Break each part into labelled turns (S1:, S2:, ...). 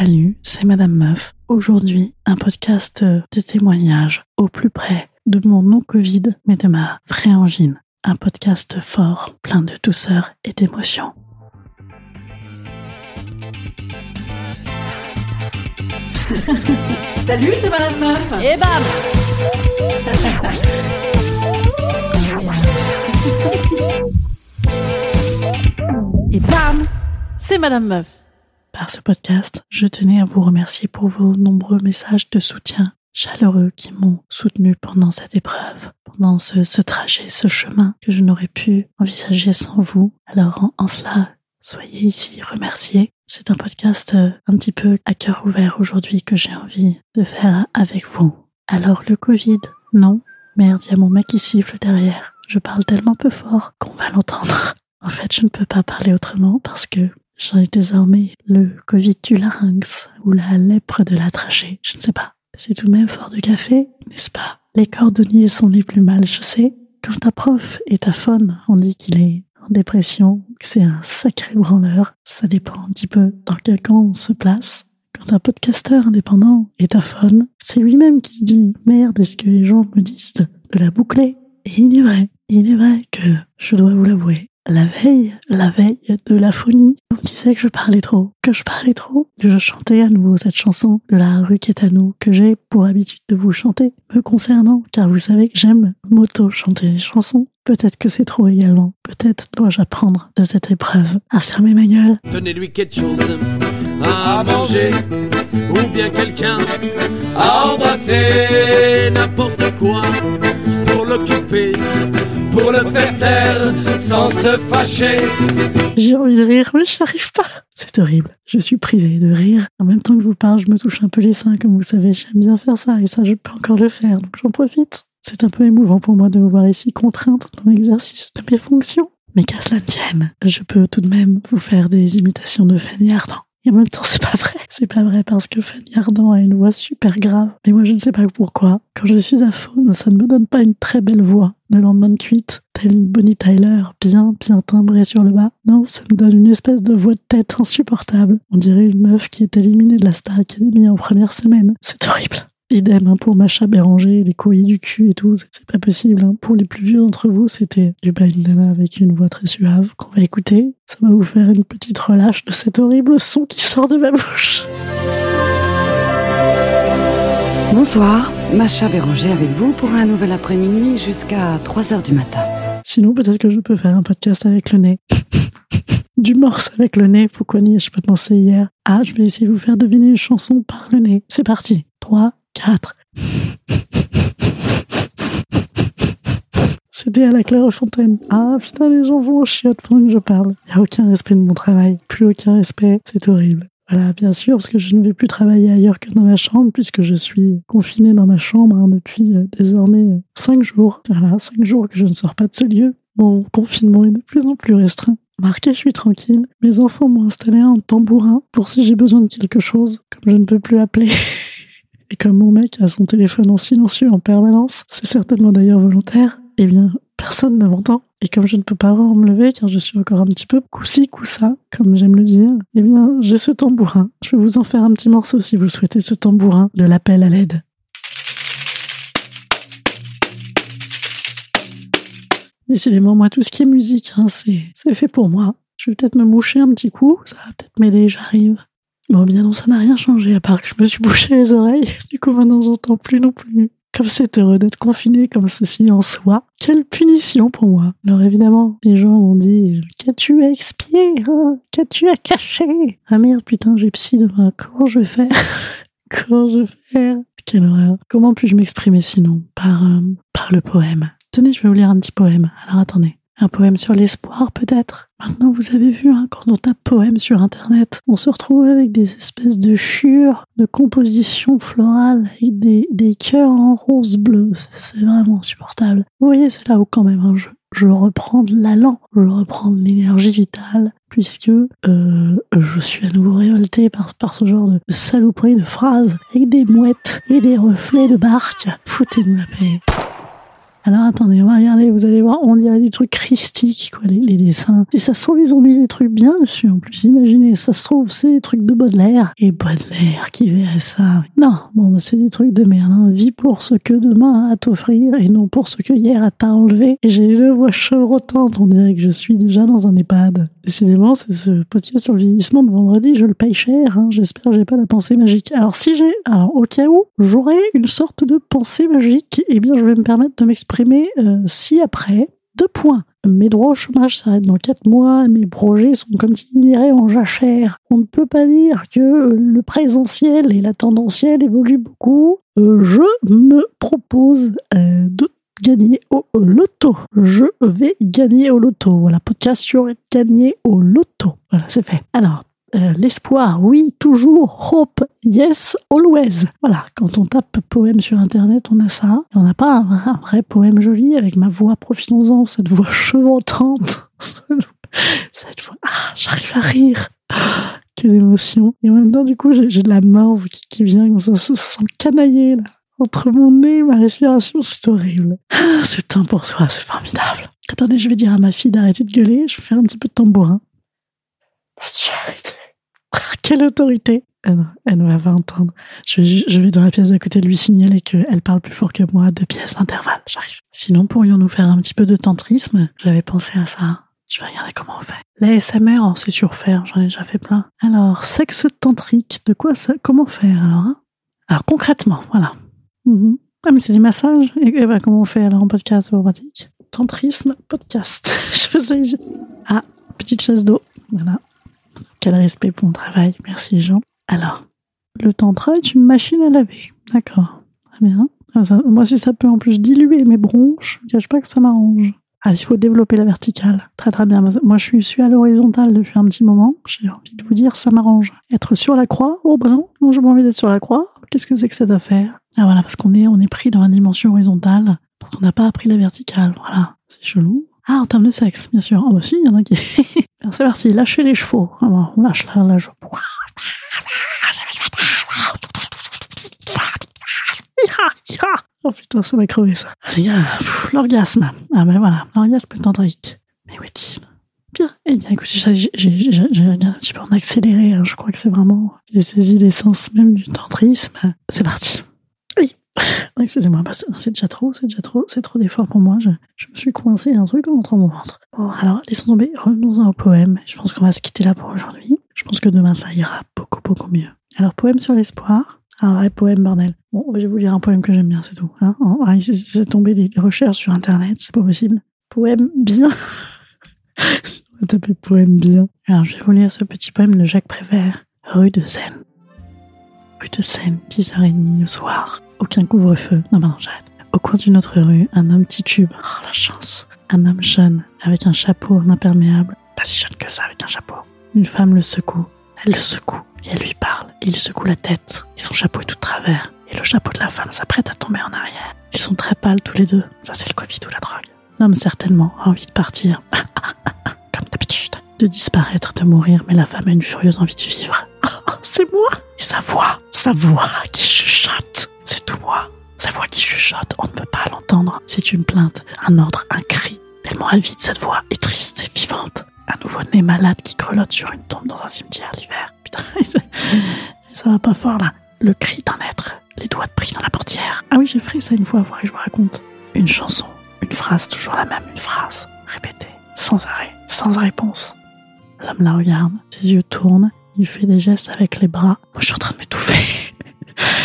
S1: Salut, c'est Madame Meuf. Aujourd'hui, un podcast de témoignages au plus près de mon non-Covid, mais de ma vraie angine. Un podcast fort, plein de douceur et d'émotion.
S2: Salut, c'est Madame Meuf.
S1: Et bam Et bam C'est Madame Meuf. Par ce podcast, je tenais à vous remercier pour vos nombreux messages de soutien chaleureux qui m'ont soutenu pendant cette épreuve, pendant ce, trajet, ce chemin que je n'aurais pu envisager sans vous. Alors en, en cela, soyez ici remerciés. C'est un podcast euh, un petit peu à cœur ouvert aujourd'hui que j'ai envie de faire avec vous. Alors le Covid, non. Merde, il y a mon mec qui siffle derrière. Je parle tellement peu fort qu'on va l'entendre. En fait, je ne peux pas parler autrement parce que j'ai désormais le Covid du larynx ou la lèpre de la trachée. Je ne sais pas. C'est tout de même fort de café, n'est-ce pas? Les cordonniers sont les plus mal, je sais. Quand ta prof est ta faune, on dit qu'il est en dépression, que c'est un sacré branleur. Ça dépend un petit peu dans quel camp on se place. Quand un podcasteur indépendant est à faune, c'est lui-même qui se dit merde, est-ce que les gens me disent de la boucler? Et il est vrai, il est vrai que je dois vous l'avouer, la veille, la veille de la phonie, on disait que je parlais trop, que je parlais trop, je chantais à nouveau cette chanson de la rue qui est à nous, que j'ai pour habitude de vous chanter, me concernant, car vous savez que j'aime m'auto-chanter les chansons. Peut-être que c'est trop également. Peut-être dois-je apprendre de cette épreuve à fermer ma gueule.
S3: Donnez-lui quelque chose à manger, ou bien quelqu'un à embrasser, n'importe quoi sans se fâcher.
S1: J'ai envie de rire, mais j'arrive pas. C'est horrible. Je suis privée de rire. En même temps que je vous parle, je me touche un peu les seins, comme vous savez. J'aime bien faire ça, et ça, je peux encore le faire, donc j'en profite. C'est un peu émouvant pour moi de me voir ici contrainte dans l'exercice de mes fonctions. Mais qu'à cela ne tienne, je peux tout de même vous faire des imitations de Fanny Ardant. Et en même temps, c'est pas vrai. C'est pas vrai parce que Fanny Ardant a une voix super grave. Mais moi, je ne sais pas pourquoi. Quand je suis à faune, ça ne me donne pas une très belle voix de lendemain de cuite, telle une Bonnie Tyler, bien, bien timbrée sur le bas. Non, ça me donne une espèce de voix de tête insupportable. On dirait une meuf qui est éliminée de la Star Academy en première semaine. C'est horrible. Idem hein, pour Macha Béranger, les courriers du cul et tout, c'est pas possible. Hein. Pour les plus vieux d'entre vous, c'était du Nana avec une voix très suave qu'on va écouter. Ça va vous faire une petite relâche de cet horrible son qui sort de ma bouche.
S4: Bonsoir, Macha Béranger avec vous pour un nouvel après-midi jusqu'à 3h du matin.
S1: Sinon, peut-être que je peux faire un podcast avec le nez. du morse avec le nez, pourquoi n'y ai-je pas pensé hier? Ah, je vais essayer de vous faire deviner une chanson par le nez. C'est parti. 3, 4. C'était à la Clairefontaine. Ah putain, les gens vont au chiottes pendant que je parle. Il n'y a aucun respect de mon travail. Plus aucun respect. C'est horrible. Voilà, bien sûr, parce que je ne vais plus travailler ailleurs que dans ma chambre, puisque je suis confinée dans ma chambre hein, depuis euh, désormais 5 jours. Voilà, 5 jours que je ne sors pas de ce lieu. Mon confinement est de plus en plus restreint. Marqué, je suis tranquille. Mes enfants m'ont installé un tambourin pour si j'ai besoin de quelque chose, comme je ne peux plus appeler. Et comme mon mec a son téléphone en silencieux en permanence, c'est certainement d'ailleurs volontaire, eh bien, personne ne m'entend. Et comme je ne peux pas vraiment me lever, car je suis encore un petit peu coussi coussa, comme j'aime le dire, eh bien, j'ai ce tambourin. Je vais vous en faire un petit morceau si vous souhaitez ce tambourin de l'appel à l'aide. Décidément, moi, tout ce qui est musique, hein, c'est fait pour moi. Je vais peut-être me moucher un petit coup, ça va peut-être m'aider, j'arrive. Bon, bien non, ça n'a rien changé, à part que je me suis bouché les oreilles. Du coup, maintenant, j'entends plus non plus. Comme c'est heureux d'être confiné comme ceci en soi. Quelle punition pour moi. Alors évidemment, les gens m'ont dit Qu'as-tu à expier hein? Qu'as-tu à cacher? Ah merde, putain, j'ai psy demain. Comment je vais faire? Comment je vais faire? Quelle horreur. Comment puis-je m'exprimer sinon? Par, euh, par le poème Tenez, je vais vous lire un petit poème. Alors attendez. Un poème sur l'espoir, peut-être? Maintenant, vous avez vu, hein, quand on tape poème sur Internet, on se retrouve avec des espèces de chures, de compositions florales, avec des, des cœurs en rose bleu. C'est vraiment insupportable. Vous voyez, c'est là où quand même, hein, je, je reprends de l'allant, je reprends de l'énergie vitale, puisque euh, je suis à nouveau révolté par, par ce genre de saloperie de phrases, avec des mouettes et des reflets de barque. Foutez-nous la paix. Alors attendez, on va regarder, vous allez voir, on dirait des trucs christiques, quoi, les, les dessins. Si ça se trouve, ils ont mis des trucs bien dessus en plus. Imaginez, ça se trouve, c'est des trucs de Baudelaire. Et Baudelaire, qui verrait ça Non, bon, bah, c'est des trucs de merde. Hein. Vis pour ce que demain a à t'offrir et non pour ce que hier a t'a enlevé. Et j'ai une voix chevrotante, on dirait que je suis déjà dans un EHPAD. Décidément, c'est ce podcast sur le vieillissement de vendredi, je le paye cher. Hein. J'espère que j'ai pas la pensée magique. Alors si j'ai, alors au cas où, j'aurais une sorte de pensée magique, eh bien je vais me permettre de m'exprimer euh, si après, deux points. Mes droits au chômage s'arrêtent dans quatre mois, mes projets sont comme s'ils en jachère. On ne peut pas dire que le présentiel et la tendancielle évoluent beaucoup. Euh, je me propose euh, de gagner au loto. Je vais gagner au loto. Voilà, podcast sur gagner au loto. Voilà, c'est fait. Alors, euh, l'espoir, oui, toujours. Hope, yes, always. Voilà, quand on tape poème sur Internet, on a ça. on n'a pas un, vrai poème joli avec ma voix, profitons-en, cette voix chevrotante. cette voix, ah, j'arrive à rire. quelle émotion. Et en même temps, du coup, j'ai de la morve qui, vient, comme ça, se sent canaillé, là. Entre mon nez et ma respiration, c'est horrible. Ah, ce temps pour soi, c'est formidable. Attendez, je vais dire à ma fille d'arrêter de gueuler, je vais faire un petit peu de tambourin. Arrêtez. Quelle autorité elle, elle va pas entendre. Je, vais dans la pièce d'à côté lui signaler qu'elle parle plus fort que moi, deux pièces d'intervalle, j'arrive. Sinon, pourrions-nous faire un petit peu de tantrisme? J'avais pensé à ça. Je vais regarder comment on fait. L'ASMR, on sait surfaire, j'en ai déjà fait plein. Alors, sexe tantrique, de quoi ça Comment faire alors hein? Alors, concrètement, voilà. Mhm. Ah, mais c'est des massages et, bah, comment on fait alors en podcast pratique Tantrisme, podcast. je faisais... Ah, petite chaise d'eau. Voilà. Quel respect pour mon travail. Merci, Jean. Alors, le tantra est une machine à laver. D'accord. Très bien. Moi, si ça peut en plus diluer mes bronches, je ne cache pas que ça m'arrange. Ah, il faut développer la verticale. Très très bien. Moi, je suis, suis à l'horizontale depuis un petit moment. J'ai envie de vous dire, ça m'arrange. Être sur la croix Oh, ben non, non, j'ai pas envie d'être sur la croix. Qu'est-ce que c'est que cette affaire? Ah voilà, parce qu'on est, on est pris dans la dimension horizontale, parce qu'on n'a pas appris la verticale. Voilà, c'est chelou. Ah, en termes de sexe, bien sûr. Ah bah si, il y en a qui... c'est parti, lâchez les chevaux. Ah on lâche là, là. Oh putain, ça m'a crevé ça. L'orgasme. Ah ben voilà, l'orgasme tantrique. Mais où est-il Bien. Eh bien, écoutez, j'ai un petit peu en accéléré. Hein. Je crois que c'est vraiment... J'ai saisi l'essence même du tantrisme. C'est parti. Excusez-moi, c'est déjà trop, c'est déjà trop, c'est trop d'efforts pour moi. Je, me suis coincé un truc entre mon ventre. Bon, alors, laissons tomber, revenons au poème. Je pense qu'on va se quitter là pour aujourd'hui. Je pense que demain, ça ira beaucoup, beaucoup mieux. Alors, poème sur l'espoir. Un vrai poème, bordel. Bon, je vais vous lire un poème que j'aime bien, c'est tout. Hein c'est tombé des recherches sur Internet, c'est pas possible. Poème bien. on va taper poème bien. Alors, je vais vous lire ce petit poème de Jacques Prévert, Rue de Seine. Rue de Seine, 10h30 le soir aucun couvre-feu. Non, non, j'arrête. Au coin d'une autre rue, un homme titube. Oh, la chance. Un homme jeune, avec un chapeau en imperméable. Pas si jeune que ça, avec un chapeau. Une femme le secoue. Elle le secoue. Et elle lui parle. Et il secoue la tête. Et son chapeau est tout travers. Et le chapeau de la femme s'apprête à tomber en arrière. Ils sont très pâles tous les deux. Ça, c'est le Covid ou la drogue. L'homme, certainement, a envie de partir. Comme d'habitude. De disparaître, de mourir. Mais la femme a une furieuse envie de vivre. c'est moi. Et sa voix. Sa voix qui chuchote. Moi. Sa voix qui chuchote, on ne peut pas l'entendre. C'est une plainte, un ordre, un cri. Tellement avide cette voix est triste et vivante. Un nouveau-né malade qui grelotte sur une tombe dans un cimetière l'hiver. Putain, ça va pas fort là. Le cri d'un être, les doigts de pris dans la portière. Ah oui, j'ai fait ça une fois, que je vous raconte. Une chanson, une phrase toujours la même, une phrase, répétée, sans arrêt, sans réponse. L'homme la regarde, ses yeux tournent, il fait des gestes avec les bras. Moi, je suis en train de m'étouffer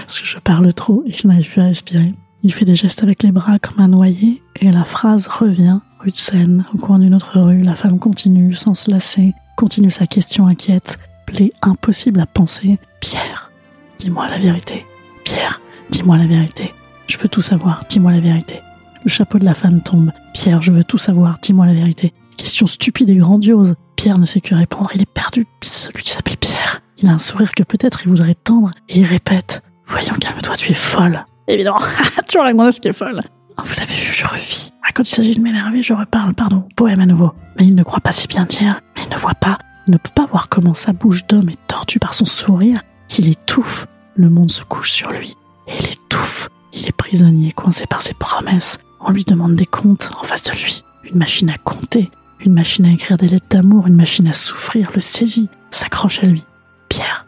S1: parce que je parle trop et je n'arrive plus à respirer. Il fait des gestes avec les bras comme un noyé et la phrase revient. Rue de Seine, au coin d'une autre rue, la femme continue sans se lasser, continue sa question inquiète, plaît impossible à penser. Pierre, dis-moi la vérité. Pierre, dis-moi la vérité. Je veux tout savoir, dis-moi la vérité. Le chapeau de la femme tombe. Pierre, je veux tout savoir, dis-moi la vérité. Question stupide et grandiose. Pierre ne sait que répondre, il est perdu. Celui qui s'appelle Pierre. Il a un sourire que peut-être il voudrait tendre et il répète Voyons, calme-toi, tu es folle. Évidemment, toujours la ce qui est folle. Oh, vous avez vu, je revis. Ah, quand il s'agit de m'énerver, je reparle, pardon, poème à nouveau. Mais il ne croit pas si bien dire, mais il ne voit pas, il ne peut pas voir comment sa bouche d'homme est tordue par son sourire. Il étouffe, le monde se couche sur lui. Et il étouffe, il est prisonnier, coincé par ses promesses. On lui demande des comptes en face de lui. Une machine à compter, une machine à écrire des lettres d'amour, une machine à souffrir, le saisit, s'accroche à lui. Pierre,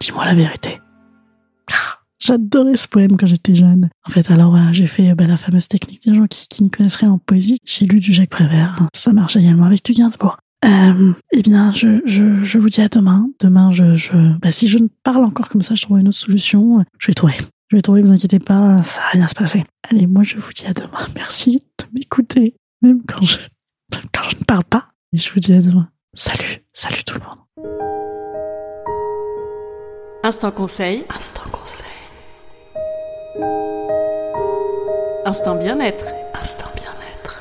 S1: dis-moi la vérité. Ah, j'adorais ce poème quand j'étais jeune. En fait, alors j'ai fait bah, la fameuse technique des gens qui, ne connaissent rien en poésie. J'ai lu du Jacques Prévert. Ça marche également avec du Gainsbourg. Euh, eh bien, je, je, vous dis à demain. Demain, je, je bah, si je ne parle encore comme ça, je trouverai une autre solution. Je vais trouver. Je vais trouver, vous inquiétez pas, ça va bien se passer. Allez, moi, je vous dis à demain. Merci de m'écouter, même quand je, même quand je ne parle pas. Et je vous dis à demain. Salut, salut tout le monde.
S2: Instant conseil.
S1: Instant conseil.
S2: Instant bien-être.
S1: Instant bien-être.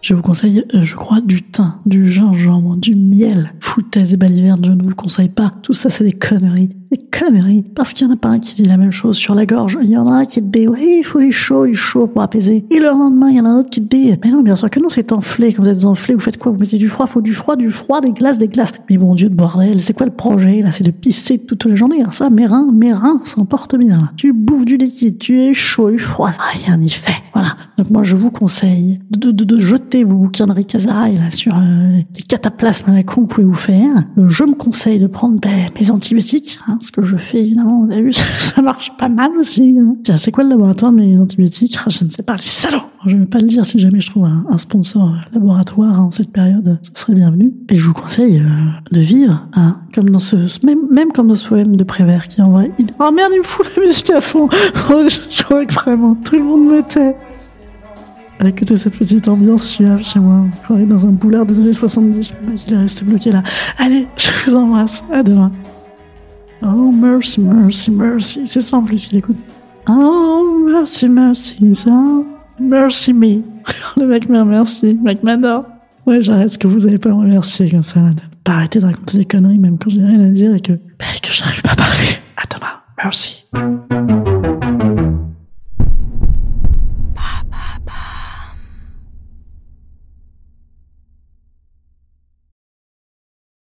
S1: Je vous conseille, euh, je crois, du thym, du gingembre, du miel. Foutaise et baliverne, je ne vous le conseille pas. Tout ça, c'est des conneries des conneries. Parce qu'il y en a pas un qui dit la même chose sur la gorge. Il y en a un qui dit, oui, il faut les chaud, les chaud pour apaiser. Et le lendemain, il y en a un autre qui dit, mais non, bien sûr que non, c'est enflé. Quand vous êtes enflé, vous faites quoi? Vous mettez du froid, faut du froid, du froid, des glaces, des glaces. Mais bon Dieu de bordel, c'est quoi le projet, là? C'est de pisser toute la journée. Alors ça, mes reins, mes reins s'en portent bien. Tu bouffes du liquide, tu es chaud et froid. Rien n'y fait. Voilà. Donc moi, je vous conseille de, de, de jeter vos bouquins de Ricazaraï, là, sur euh, les cataplasmes à la con que vous pouvez vous faire. Je me conseille de prendre ben, mes antibiotiques, hein, ce que je fais évidemment, vous avez vu, ça marche pas mal aussi. Hein. Tiens, c'est quoi le laboratoire de mes antibiotiques? Ah, Je ne sais pas, les salauds Je ne vais pas le dire si jamais je trouve un, sponsor laboratoire en cette période, ça serait bienvenu. Et je vous conseille euh, de vivre, hein, comme dans ce, même, même comme dans ce poème de Prévert qui en vrai, il... oh merde, il me fout la musique à fond. Oh, je, crois que vraiment tout le monde me tait. Écoutez cette petite ambiance suave chez moi. On dans un boulard des années 70. Il est resté bloqué là. Allez, je vous embrasse. À demain. Oh, mercy, mercy, mercy. C'est ça en plus, écoute. Oh, mercy, mercy, ça. Mercy me. Le mec me remercie. Le mec m'adore. Ouais, j'arrête ce que vous avez pas me remercier comme ça. De pas arrêter de raconter des conneries, même quand j'ai rien à dire et que, bah, que je n'arrive pas à parler. À demain. Merci.